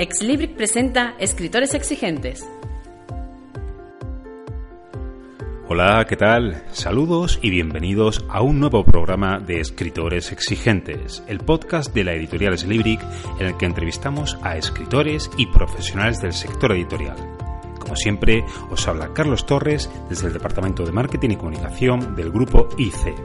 Exlibric presenta Escritores Exigentes. Hola, ¿qué tal? Saludos y bienvenidos a un nuevo programa de Escritores Exigentes, el podcast de la editorial Slibric en el que entrevistamos a escritores y profesionales del sector editorial. Como siempre, os habla Carlos Torres desde el Departamento de Marketing y Comunicación del grupo IC.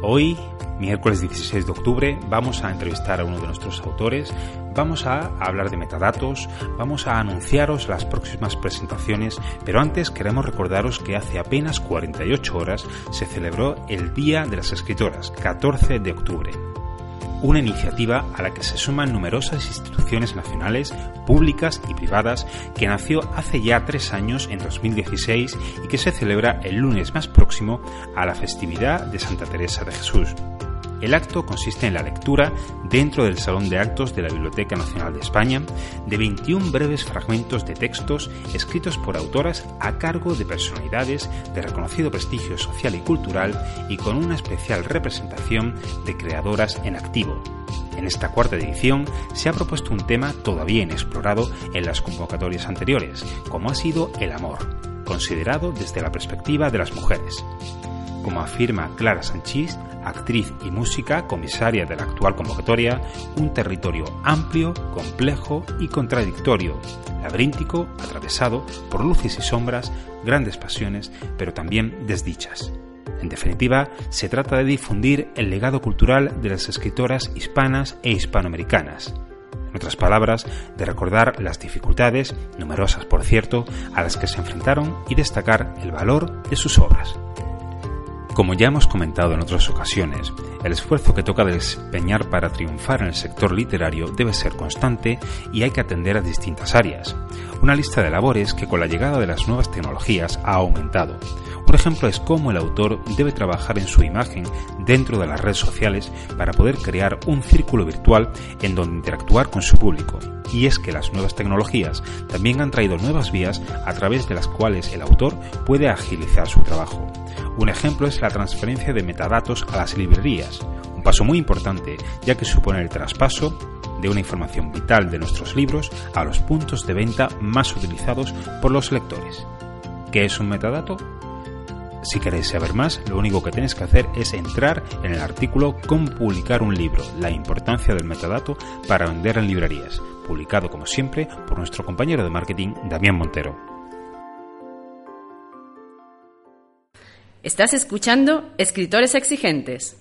Hoy miércoles 16 de octubre vamos a entrevistar a uno de nuestros autores, vamos a hablar de metadatos, vamos a anunciaros las próximas presentaciones, pero antes queremos recordaros que hace apenas 48 horas se celebró el Día de las Escritoras, 14 de octubre una iniciativa a la que se suman numerosas instituciones nacionales, públicas y privadas, que nació hace ya tres años, en 2016, y que se celebra el lunes más próximo a la festividad de Santa Teresa de Jesús. El acto consiste en la lectura, dentro del Salón de Actos de la Biblioteca Nacional de España, de 21 breves fragmentos de textos escritos por autoras a cargo de personalidades de reconocido prestigio social y cultural y con una especial representación de creadoras en activo. En esta cuarta edición se ha propuesto un tema todavía inexplorado en las convocatorias anteriores, como ha sido el amor, considerado desde la perspectiva de las mujeres. Como afirma Clara Sanchís, actriz y música, comisaria de la actual convocatoria, un territorio amplio, complejo y contradictorio, laberíntico, atravesado por luces y sombras, grandes pasiones, pero también desdichas. En definitiva, se trata de difundir el legado cultural de las escritoras hispanas e hispanoamericanas. En otras palabras, de recordar las dificultades, numerosas por cierto, a las que se enfrentaron y destacar el valor de sus obras. Como ya hemos comentado en otras ocasiones, el esfuerzo que toca desempeñar para triunfar en el sector literario debe ser constante y hay que atender a distintas áreas. Una lista de labores que con la llegada de las nuevas tecnologías ha aumentado. Un ejemplo es cómo el autor debe trabajar en su imagen dentro de las redes sociales para poder crear un círculo virtual en donde interactuar con su público. Y es que las nuevas tecnologías también han traído nuevas vías a través de las cuales el autor puede agilizar su trabajo. Un ejemplo es la transferencia de metadatos a las librerías, un paso muy importante ya que supone el traspaso de una información vital de nuestros libros a los puntos de venta más utilizados por los lectores. ¿Qué es un metadato? Si queréis saber más, lo único que tenéis que hacer es entrar en el artículo Cómo publicar un libro, la importancia del metadato para vender en librerías, publicado como siempre por nuestro compañero de marketing Damián Montero. Estás escuchando Escritores Exigentes.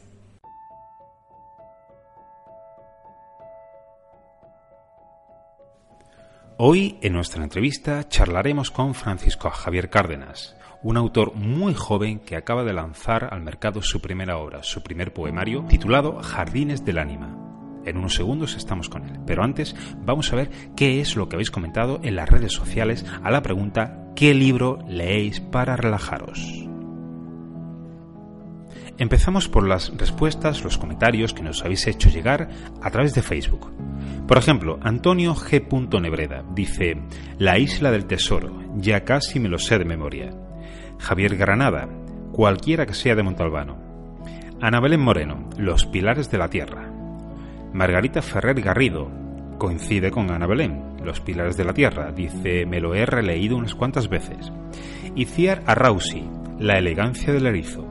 Hoy en nuestra entrevista charlaremos con Francisco Javier Cárdenas, un autor muy joven que acaba de lanzar al mercado su primera obra, su primer poemario, titulado Jardines del Ánima. En unos segundos estamos con él, pero antes vamos a ver qué es lo que habéis comentado en las redes sociales a la pregunta ¿qué libro leéis para relajaros? Empezamos por las respuestas, los comentarios que nos habéis hecho llegar a través de Facebook. Por ejemplo, Antonio G. Nebreda dice, La isla del tesoro, ya casi me lo sé de memoria. Javier Granada, cualquiera que sea de Montalbano. Ana Belén Moreno, Los pilares de la tierra. Margarita Ferrer Garrido, coincide con Ana Belén, Los pilares de la tierra, dice, me lo he releído unas cuantas veces. Iciar Arrausi, La elegancia del erizo.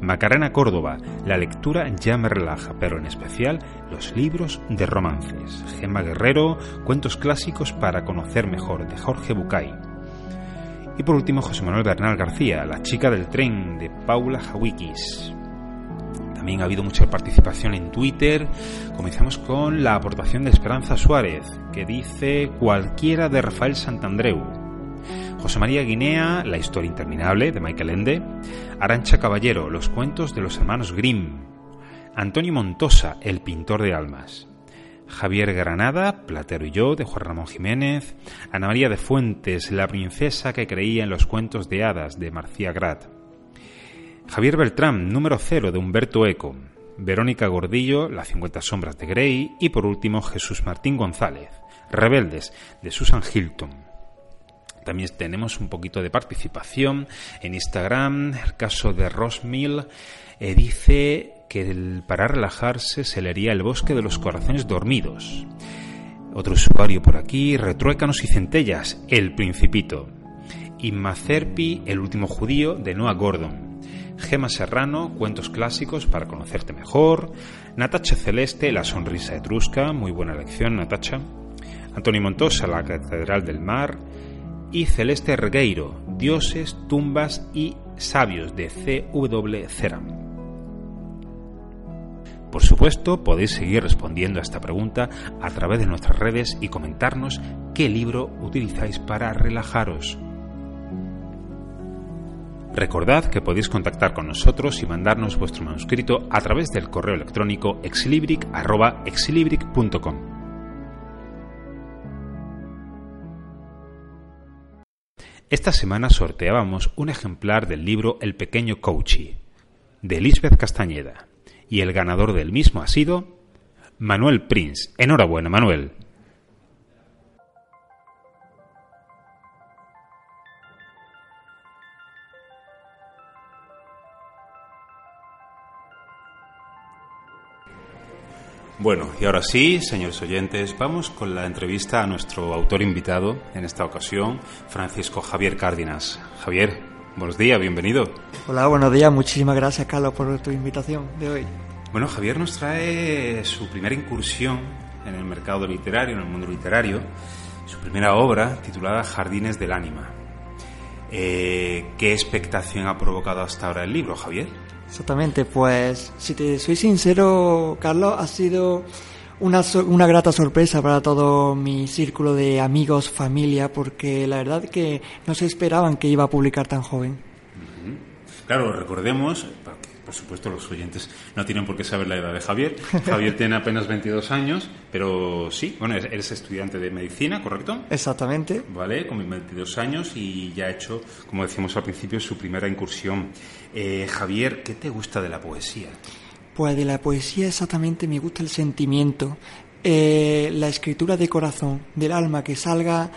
Macarena Córdoba, la lectura ya me relaja, pero en especial los libros de romances. Gemma Guerrero, cuentos clásicos para conocer mejor, de Jorge Bucay. Y por último, José Manuel Bernal García, La chica del tren, de Paula Jawikis. También ha habido mucha participación en Twitter. Comenzamos con la aportación de Esperanza Suárez, que dice cualquiera de Rafael Santandreu. José María Guinea, La historia interminable de Michael Ende, Arancha Caballero, Los cuentos de los hermanos Grimm, Antonio Montosa, el pintor de almas. Javier Granada, Platero y yo, de Juan Ramón Jiménez. Ana María de Fuentes, la princesa que creía en los cuentos de hadas, de Marcia Grat. Javier Beltrán, número cero, de Humberto Eco. Verónica Gordillo, Las 50 sombras de Grey. Y por último, Jesús Martín González, Rebeldes, de Susan Hilton. También tenemos un poquito de participación en Instagram. El caso de Ross Mill eh, dice que para relajarse se leería El bosque de los corazones dormidos. Otro usuario por aquí, Retruécanos y centellas, El Principito. Inma Cerpi, El último judío, de Noah Gordon. Gema Serrano, Cuentos clásicos para conocerte mejor. Natacha Celeste, La sonrisa etrusca, muy buena lección, Natacha. Antonio Montosa, La Catedral del Mar. Y Celeste Regueiro, Dioses, Tumbas y Sabios, de C.W. Ceram. Por supuesto, podéis seguir respondiendo a esta pregunta a través de nuestras redes y comentarnos qué libro utilizáis para relajaros. Recordad que podéis contactar con nosotros y mandarnos vuestro manuscrito a través del correo electrónico exlibric.com. Esta semana sorteábamos un ejemplar del libro El pequeño Coachy, de Lisbeth Castañeda y el ganador del mismo ha sido Manuel Prince. Enhorabuena, Manuel. Bueno, y ahora sí, señores oyentes, vamos con la entrevista a nuestro autor invitado, en esta ocasión, Francisco Javier Cárdenas. Javier, buenos días, bienvenido. Hola, buenos días, muchísimas gracias Carlos por tu invitación de hoy. Bueno, Javier nos trae su primera incursión en el mercado literario, en el mundo literario, su primera obra titulada Jardines del Ánima. Eh, ¿Qué expectación ha provocado hasta ahora el libro, Javier? Exactamente, pues si te soy sincero, Carlos, ha sido una, una grata sorpresa para todo mi círculo de amigos, familia, porque la verdad que no se esperaban que iba a publicar tan joven. Claro, recordemos, por supuesto los oyentes no tienen por qué saber la edad de Javier. Javier tiene apenas 22 años, pero sí, bueno, eres estudiante de medicina, ¿correcto? Exactamente. Vale, con 22 años y ya ha hecho, como decíamos al principio, su primera incursión. Eh, Javier, ¿qué te gusta de la poesía? Pues de la poesía exactamente me gusta el sentimiento, eh, la escritura de corazón, del alma, que salga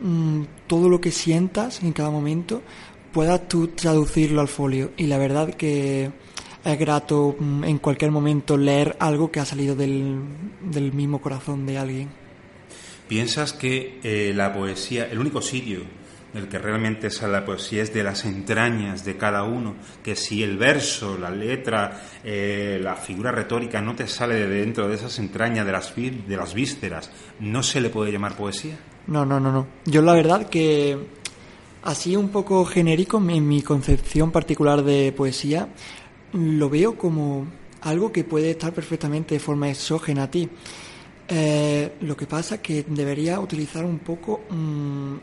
mm, todo lo que sientas en cada momento puedas tú traducirlo al folio. Y la verdad que es grato mm, en cualquier momento leer algo que ha salido del, del mismo corazón de alguien. ¿Piensas que eh, la poesía, el único sitio del que realmente sale la poesía es de las entrañas de cada uno, que si el verso, la letra, eh, la figura retórica no te sale de dentro de esas entrañas, de las, de las vísceras, ¿no se le puede llamar poesía? No, no, no, no. Yo la verdad que Así un poco genérico, en mi concepción particular de poesía, lo veo como algo que puede estar perfectamente de forma exógena a ti. Eh, lo que pasa es que debería utilizar un poco mm,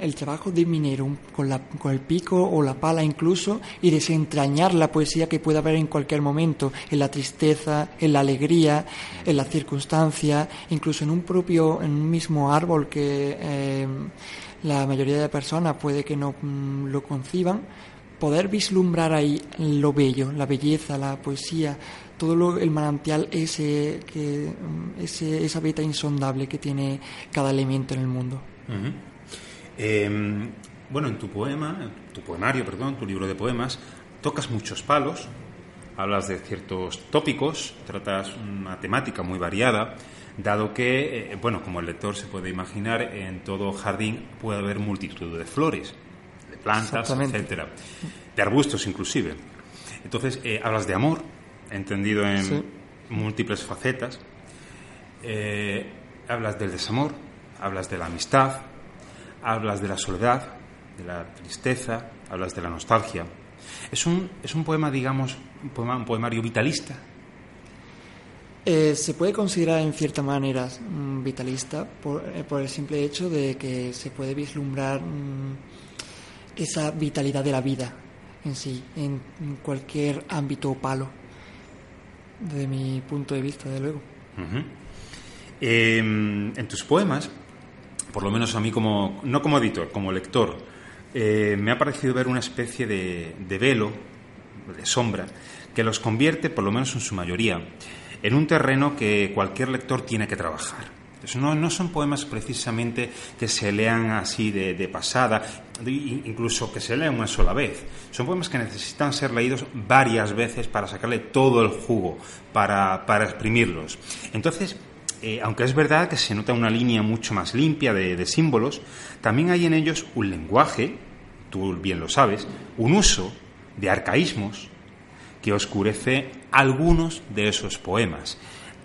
el trabajo de minero, con, la, con el pico o la pala incluso, y desentrañar la poesía que pueda haber en cualquier momento, en la tristeza, en la alegría, en la circunstancia, incluso en un propio, en un mismo árbol que eh, la mayoría de personas puede que no mm, lo conciban, poder vislumbrar ahí lo bello, la belleza, la poesía, todo lo, el manantial ese, que, mm, ese, esa beta insondable que tiene cada elemento en el mundo. Em, bueno, en tu poema, tu poemario, perdón, tu libro de poemas, tocas muchos palos, hablas de ciertos tópicos, tratas una temática muy variada dado que, eh, bueno, como el lector se puede imaginar, en todo jardín puede haber multitud de flores, de plantas, etcétera, de arbustos inclusive. Entonces, eh, hablas de amor, entendido en múltiples facetas, eh, hablas del desamor, hablas de la amistad, hablas de la soledad, de la tristeza, hablas de la nostalgia. Es un, es un poema, digamos, un, poema, un poemario vitalista, eh, se puede considerar en cierta manera mm, vitalista eh, por, el simple hecho de que se puede vislumbrar mm, esa vitalidad de la vida en sí, en cualquier ámbito o palo. Desde mi punto de vista, de luego. Eh, en tus poemas, por lo menos a mí como, no como editor, como lector, eh, me ha parecido ver una especie de, de velo, de sombra, que los convierte, por lo menos en su mayoría, en un terreno que cualquier lector tiene que trabajar. No, no son poemas precisamente que se lean así de, de pasada, incluso que se lean una sola vez. Son poemas que necesitan ser leídos varias veces para sacarle todo el jugo, para, para exprimirlos. Entonces, eh, aunque es verdad que se nota una línea mucho más limpia de, de símbolos, también hay en ellos un lenguaje, tú bien lo sabes, un uso de arcaísmos que oscurece algunos de esos poemas.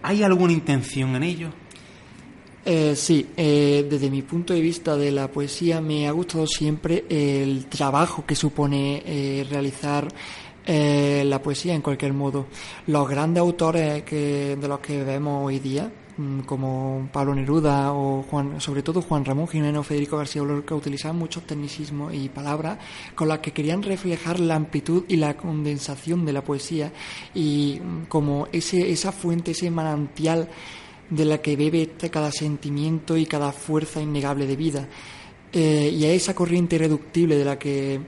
¿Hay alguna intención en ello? Eh, sí, eh, desde mi punto de vista de la poesía me ha gustado siempre el trabajo que supone eh, realizar eh, la poesía en cualquier modo. Los grandes autores que, de los que vemos hoy día, mm, como Pablo Neruda o Juan, sobre todo Juan Ramón Jimeno, Federico García Lorca, utilizaban muchos tecnicismos y palabras con las que querían reflejar la amplitud y la condensación de la poesía y mm, como ese, esa fuente, ese manantial de la que bebe cada sentimiento y cada fuerza innegable de vida. Eh, y a esa corriente irreductible de la que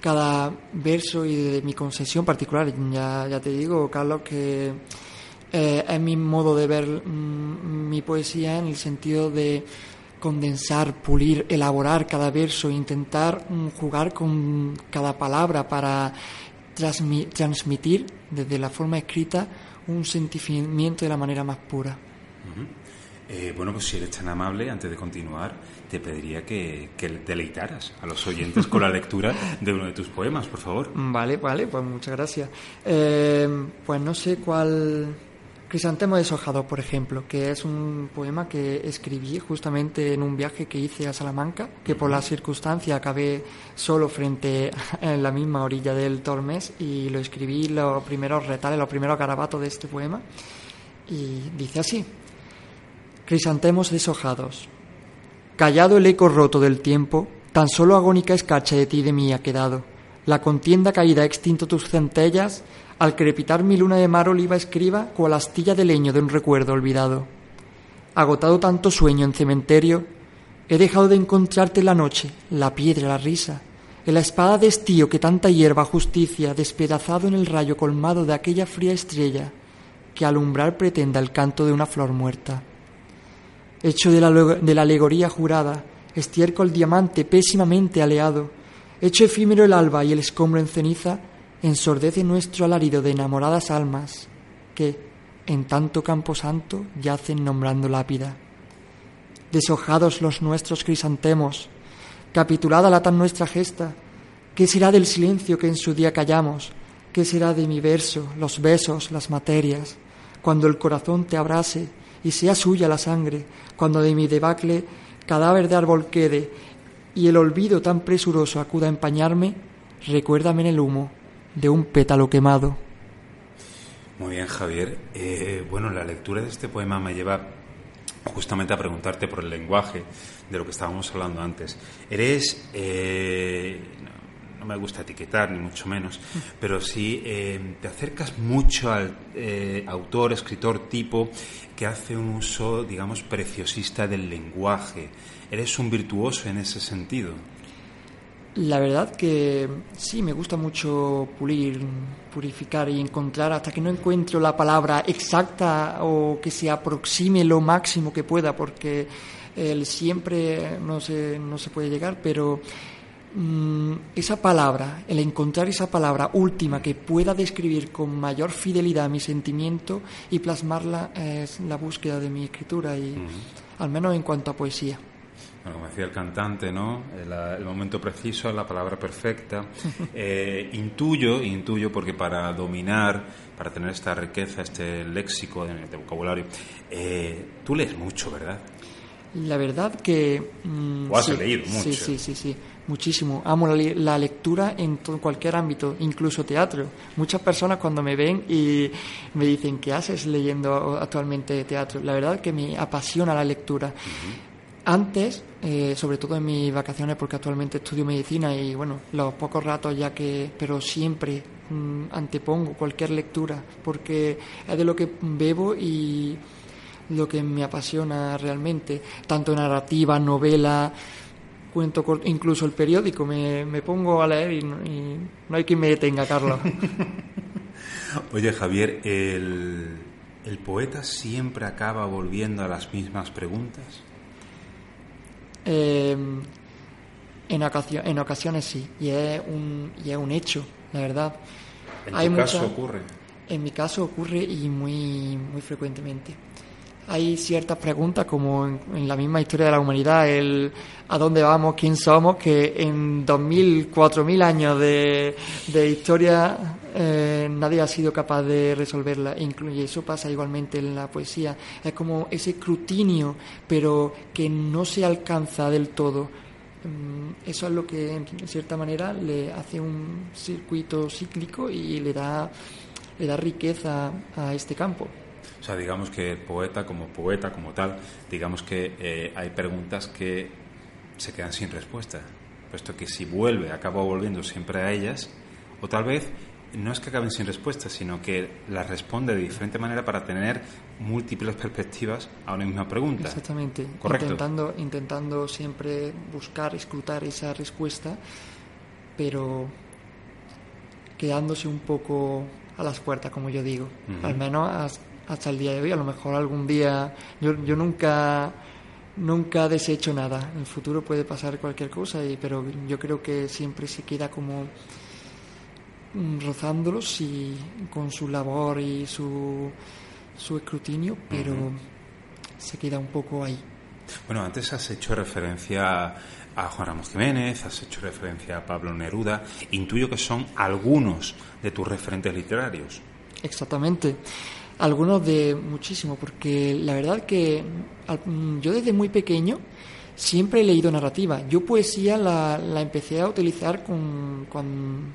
cada verso y de mi concesión particular, ya, ya te digo, Carlos, que eh, es mi modo de ver mm, mi poesía en el sentido de condensar, pulir, elaborar cada verso, intentar mm, jugar con cada palabra para transmi- transmitir desde la forma escrita un sentimiento de la manera más pura. Eh, bueno, pues si eres tan amable, antes de continuar, te pediría que, que deleitaras a los oyentes con la lectura de uno de tus poemas, por favor. Vale, vale, pues muchas gracias. Eh, pues no sé cuál. Crisantemo deshojado, por ejemplo, que es un poema que escribí justamente en un viaje que hice a Salamanca, que por la circunstancia acabé solo frente a la misma orilla del Tormes y lo escribí los primeros retales, los primeros garabatos de este poema. Y dice así: Crisantemos deshojados. Callado el eco roto del tiempo, tan solo agónica escarcha de ti y de mí ha quedado. La contienda caída ha extinto tus centellas, al crepitar mi luna de mar oliva escriba cual astilla de leño de un recuerdo olvidado. Agotado tanto sueño en cementerio, he dejado de encontrarte en la noche, la piedra, la risa, en la espada de estío que tanta hierba justicia, despedazado en el rayo colmado de aquella fría estrella, que alumbrar pretenda el canto de una flor muerta hecho de la, de la alegoría jurada, estiércol diamante pésimamente aleado, hecho efímero el alba y el escombro en ceniza, ensordece nuestro alarido de enamoradas almas, que, en tanto campo santo, yacen nombrando lápida. Deshojados los nuestros crisantemos, capitulada la tan nuestra gesta, ¿qué será del silencio que en su día callamos? ¿Qué será de mi verso, los besos, las materias, cuando el corazón te abrase y sea suya la sangre, cuando de mi debacle cadáver de árbol quede y el olvido tan presuroso acuda a empañarme, recuérdame en el humo de un pétalo quemado. Muy bien, Javier. Eh, bueno, la lectura de este poema me lleva justamente a preguntarte por el lenguaje de lo que estábamos hablando antes. Eres, eh, no, me gusta etiquetar, ni mucho menos, pero sí eh, te acercas mucho al eh, autor, escritor tipo que hace un uso, digamos, preciosista del lenguaje. Eres un virtuoso en ese sentido. La verdad que sí, me gusta mucho pulir, purificar y encontrar hasta que no encuentro la palabra exacta o que se aproxime lo máximo que pueda, porque el siempre no se, no se puede llegar, pero mm, esa palabra, el encontrar esa palabra última que pueda describir con mayor fidelidad mi sentimiento y plasmarla es la búsqueda de mi escritura y al menos en cuanto a poesía. Bueno, como decía el cantante, ¿no? El, el momento preciso, la palabra perfecta. Eh, intuyo, intuyo, porque para dominar, para tener esta riqueza, este léxico de, de vocabulario, eh, tú lees mucho, ¿verdad? La verdad que... mm, O has sí, leído mucho. Sí, sí, sí, sí, muchísimo. Amo la, la lectura en todo, cualquier ámbito, incluso teatro. Muchas personas cuando me ven y me dicen, ¿qué haces leyendo actualmente teatro? La verdad que me apasiona la lectura. Antes, eh, sobre todo en mis vacaciones, porque actualmente estudio medicina y bueno, los pocos ratos ya que, pero siempre mm, antepongo cualquier lectura, porque es de lo que bebo y lo que me apasiona realmente, tanto narrativa, novela, cuento corto, incluso el periódico, me, me pongo a leer y, no- y no hay quien me detenga, Carlos. Oye, Javier, ¿el, ¿el poeta siempre acaba volviendo a las mismas preguntas? Eh, en, ocacio- en ocasiones sí, y es un, y es un hecho, la verdad. ¿En Hay tu caso ocurre? En mi caso ocurre y muy, muy frecuentemente. Hay ciertas preguntas, como en, la misma historia de la humanidad, el a dónde vamos, quién somos, que en 2.000, 4.000 años de, de historia eh, nadie ha sido capaz de resolverla. Y eso pasa igualmente en la poesía. Es como ese escrutinio, pero que no se alcanza del todo. Mm, Eso es lo que, en cierta manera, le hace un circuito cíclico y le da, le da riqueza a este campo. O sea, digamos que el poeta como poeta, como tal, digamos que eh, hay preguntas que se quedan sin respuesta, puesto que si vuelve, acaba volviendo siempre a ellas, o tal vez no es que acaben sin respuesta, sino que las responde de diferente manera para tener múltiples perspectivas a una misma pregunta. Exactamente. Correcto. Intentando, intentando siempre buscar, escrutar esa respuesta, pero quedándose un poco a las puertas, como yo digo. Al menos hasta el día de hoy. A lo mejor algún día. Yo, yo nunca. Nunca desecho nada. En el futuro puede pasar cualquier cosa, y, pero yo creo que siempre se queda como mm, rozándolos y con su labor y su, su escrutinio, pero se queda un poco ahí. Bueno, antes has hecho referencia a Juan Ramos Jiménez, has hecho referencia a Pablo Neruda. Intuyo que son algunos de tus referentes literarios. Exactamente. Algunos de muchísimo, porque la verdad que mm, yo desde muy pequeño siempre he leído narrativa. Yo poesía la, la empecé a utilizar con, con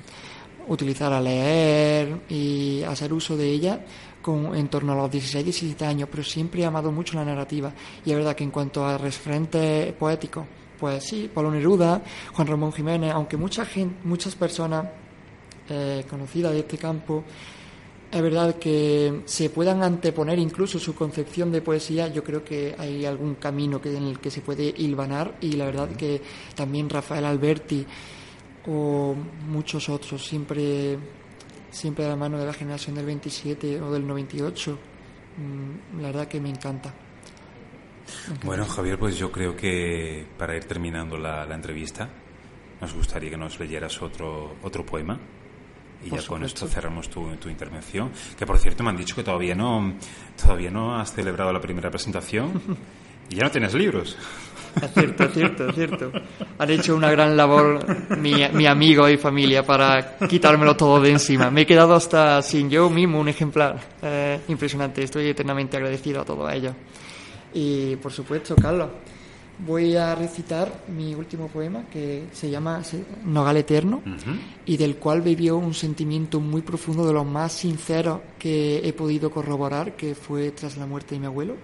utilizar a leer y hacer uso de ella con, en torno a los 16, 17 años, pero siempre he amado mucho la narrativa. Y es verdad que en cuanto a referentes poéticos, pues sí, Pablo Neruda, Juan Ramón Jiménez, aunque mucha gente, muchas personas eh, conocidas de este campo, es verdad que se puedan anteponer incluso su concepción de poesía, yo creo que hay algún camino que, en el que se puede hilvanar y la verdad que también Rafael Alberti o muchos otros, siempre, siempre de la mano de la generación del 27 o del 98, mm, la verdad que me encanta. Bueno, Javier, pues yo creo que para ir terminando la, la entrevista, nos gustaría que nos leyeras otro, otro poema. Y Por ya con supuesto. esto cerramos tu, tu intervención. Que por cierto me han dicho que todavía no, todavía no has celebrado la primera presentación y ya no tienes libros. Es cierto, es cierto, es cierto. Han hecho una gran labor mi, mi amigo y familia para quitármelo todo de encima. Me he quedado hasta sin yo mismo un ejemplar. Eh, impresionante, estoy eternamente agradecido a todos ellos. Y por supuesto, Carlos, voy a recitar mi último poema que se llama Nogal Eterno y del cual bebió un sentimiento muy profundo de los más sinceros que he podido corroborar, que fue tras la muerte de mi abuelo.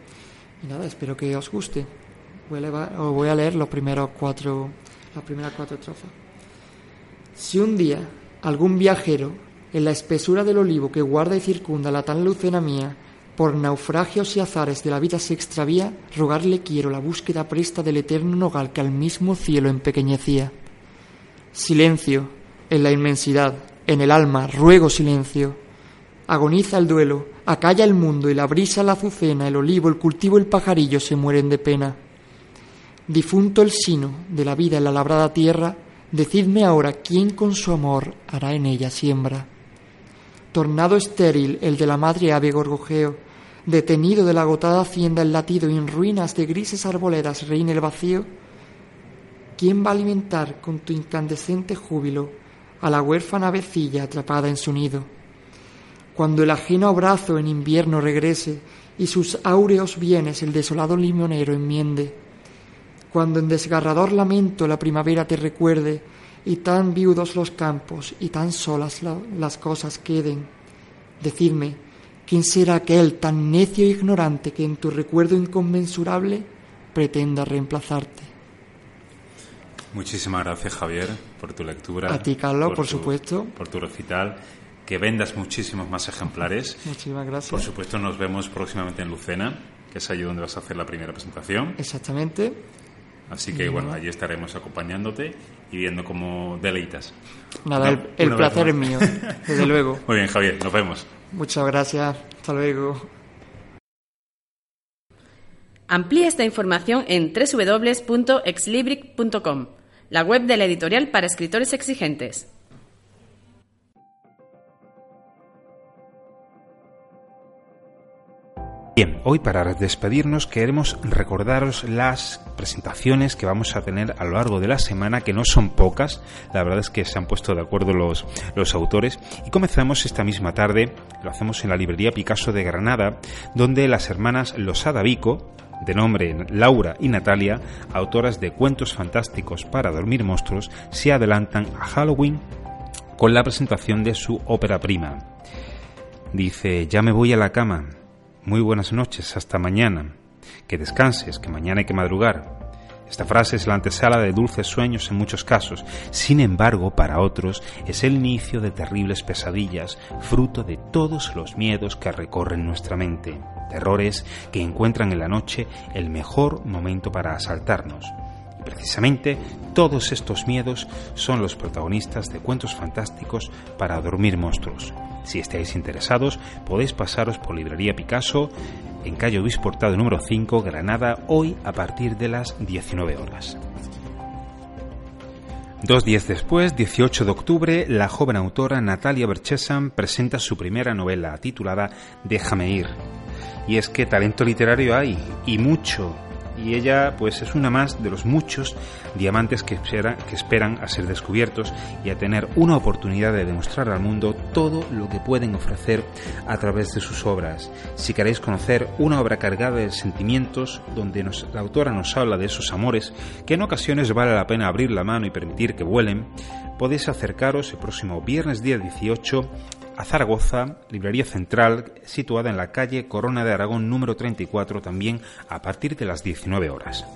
Y nada, espero que os guste. Voy a, os voy a leer los primeros cuatro, las primeras cuatro estrofas. Si un día algún viajero, en la espesura del olivo que guarda y circunda la tan lucena mía, por naufragios y azares de la vida se extravía, rogarle quiero la búsqueda presta del eterno nogal que al mismo cielo empequeñecía. Silencio, en la inmensidad, en el alma, ruego silencio. Agoniza el duelo, acalla el mundo y la brisa, la azucena, el olivo, el cultivo, el pajarillo se mueren de pena. Difunto el sino de la vida en la labrada tierra, decidme ahora quién con su amor hará en ella siembra. Tornado estéril el de la madre ave gorgojeo, detenido de la agotada hacienda el latido y en ruinas de grises arboledas reina el vacío, ¿quién va a alimentar con tu incandescente júbilo a la huérfana avecilla atrapada en su nido? Cuando el ajeno abrazo en invierno regrese y sus áureos bienes el desolado limonero enmiende, cuando en desgarrador lamento la primavera te recuerde y tan viudos los campos y tan solas la- las cosas queden, decidme, ¿quién será aquel tan necio e ignorante que en tu recuerdo inconmensurable pretenda reemplazarte. Muchísimas gracias, Javier, por tu lectura. A ti, Carlos, por, tu- supuesto. Por tu recital. Que vendas muchísimos más ejemplares. Muchísimas gracias. Por supuesto, nos vemos próximamente en Lucena, que es allí donde vas a hacer la primera presentación. Exactamente. Así que, bueno, allí estaremos acompañándote y viendo cómo deleitas. Nada, el, placer es mío, desde luego. Muy bien, Javier, nos vemos. Muchas gracias. Hasta luego. Amplía esta información en www.exlibric.com, la web de la editorial para escritores exigentes. Bien, hoy para despedirnos queremos recordaros las presentaciones que vamos a tener a lo largo de la semana, que no son pocas, la verdad es que se han puesto de acuerdo los, los autores, y comenzamos esta misma tarde, lo hacemos en la librería Picasso de Granada, donde las hermanas Losada Vico, de nombre Laura y Natalia, autoras de cuentos fantásticos para dormir monstruos, se adelantan a Halloween con la presentación de su ópera prima. Dice, ya me voy a la cama. Muy buenas noches, hasta mañana. Que descanses, que mañana hay que madrugar. Esta frase es la antesala de dulces sueños en muchos casos, sin embargo, para otros es el inicio de terribles pesadillas, fruto de todos los miedos que recorren nuestra mente, terrores que encuentran en la noche el mejor momento para asaltarnos. Precisamente todos estos miedos son los protagonistas de cuentos fantásticos para dormir monstruos. Si estáis interesados, podéis pasaros por Librería Picasso en calle Luis Portado número 5, Granada, hoy a partir de las 19 horas. Dos días después, 18 de octubre, la joven autora Natalia Berchesan presenta su primera novela titulada Déjame ir. Y es que talento literario hay, y mucho. Y ella, pues, es una más de los muchos diamantes que, espera- que esperan a ser descubiertos y a tener una oportunidad de demostrar al mundo todo lo que pueden ofrecer a través de sus obras. Si queréis conocer una obra cargada de sentimientos, donde la autora nos habla de esos amores, que en ocasiones vale la pena abrir la mano y permitir que vuelen, podéis acercaros el próximo viernes día 18 a Zaragoza, librería central situada en la calle Corona de Aragón número 34, también a partir de las 19 horas.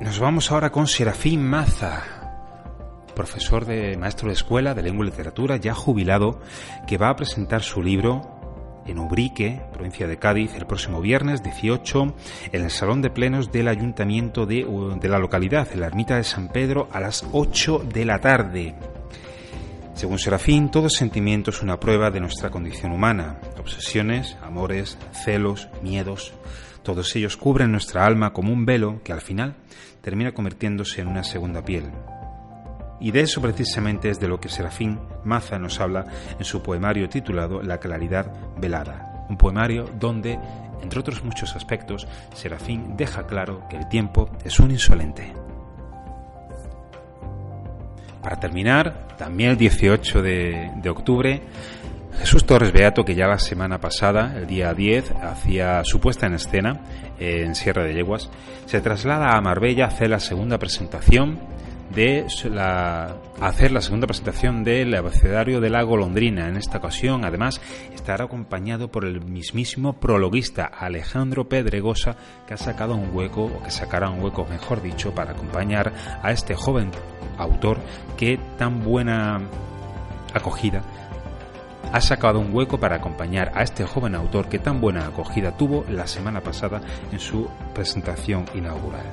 Nos vamos ahora con Serafín Maza, profesor de maestro de escuela de lengua y literatura ya jubilado, que va a presentar su libro en Ubrique, provincia de Cádiz, el próximo viernes 18 en el Salón de Plenos del Ayuntamiento de, de la localidad, en la Ermita de San Pedro, a las 8 de la tarde. Según Serafín, todo sentimiento es una prueba de nuestra condición humana. Obsesiones, amores, celos, miedos, todos ellos cubren nuestra alma como un velo que al final termina convirtiéndose en una segunda piel. Y de eso precisamente es de lo que Serafín Maza nos habla en su poemario titulado La claridad velada. Un poemario donde, entre otros muchos aspectos, Serafín deja claro que el tiempo es un insolente. Para terminar, también el 18 de, octubre, Jesús Torres Beato, que ya la semana pasada, el día 10, hacía su puesta en escena en Sierra de Yeguas, se traslada a Marbella a hacer la segunda presentación de hacer la segunda presentación del abecedario de la golondrina. En esta ocasión, además, estará acompañado por el mismísimo prologuista Alejandro Pedregosa, que ha sacado un hueco, o que sacará un hueco, mejor dicho, para acompañar a este joven autor que tan buena acogida ha sacado un hueco para acompañar a este joven autor que tan buena acogida tuvo la semana pasada en su presentación inaugural.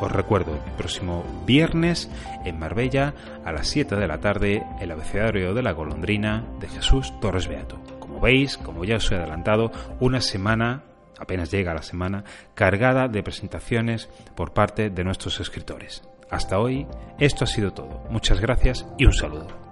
Os recuerdo, el próximo viernes en Marbella a las 7 de la tarde el abecedario de la golondrina de Jesús Torres Beato. Como veis, como ya os he adelantado, una semana, apenas llega la semana, cargada de presentaciones por parte de nuestros escritores. Hasta hoy, esto ha sido todo. Muchas gracias y un saludo.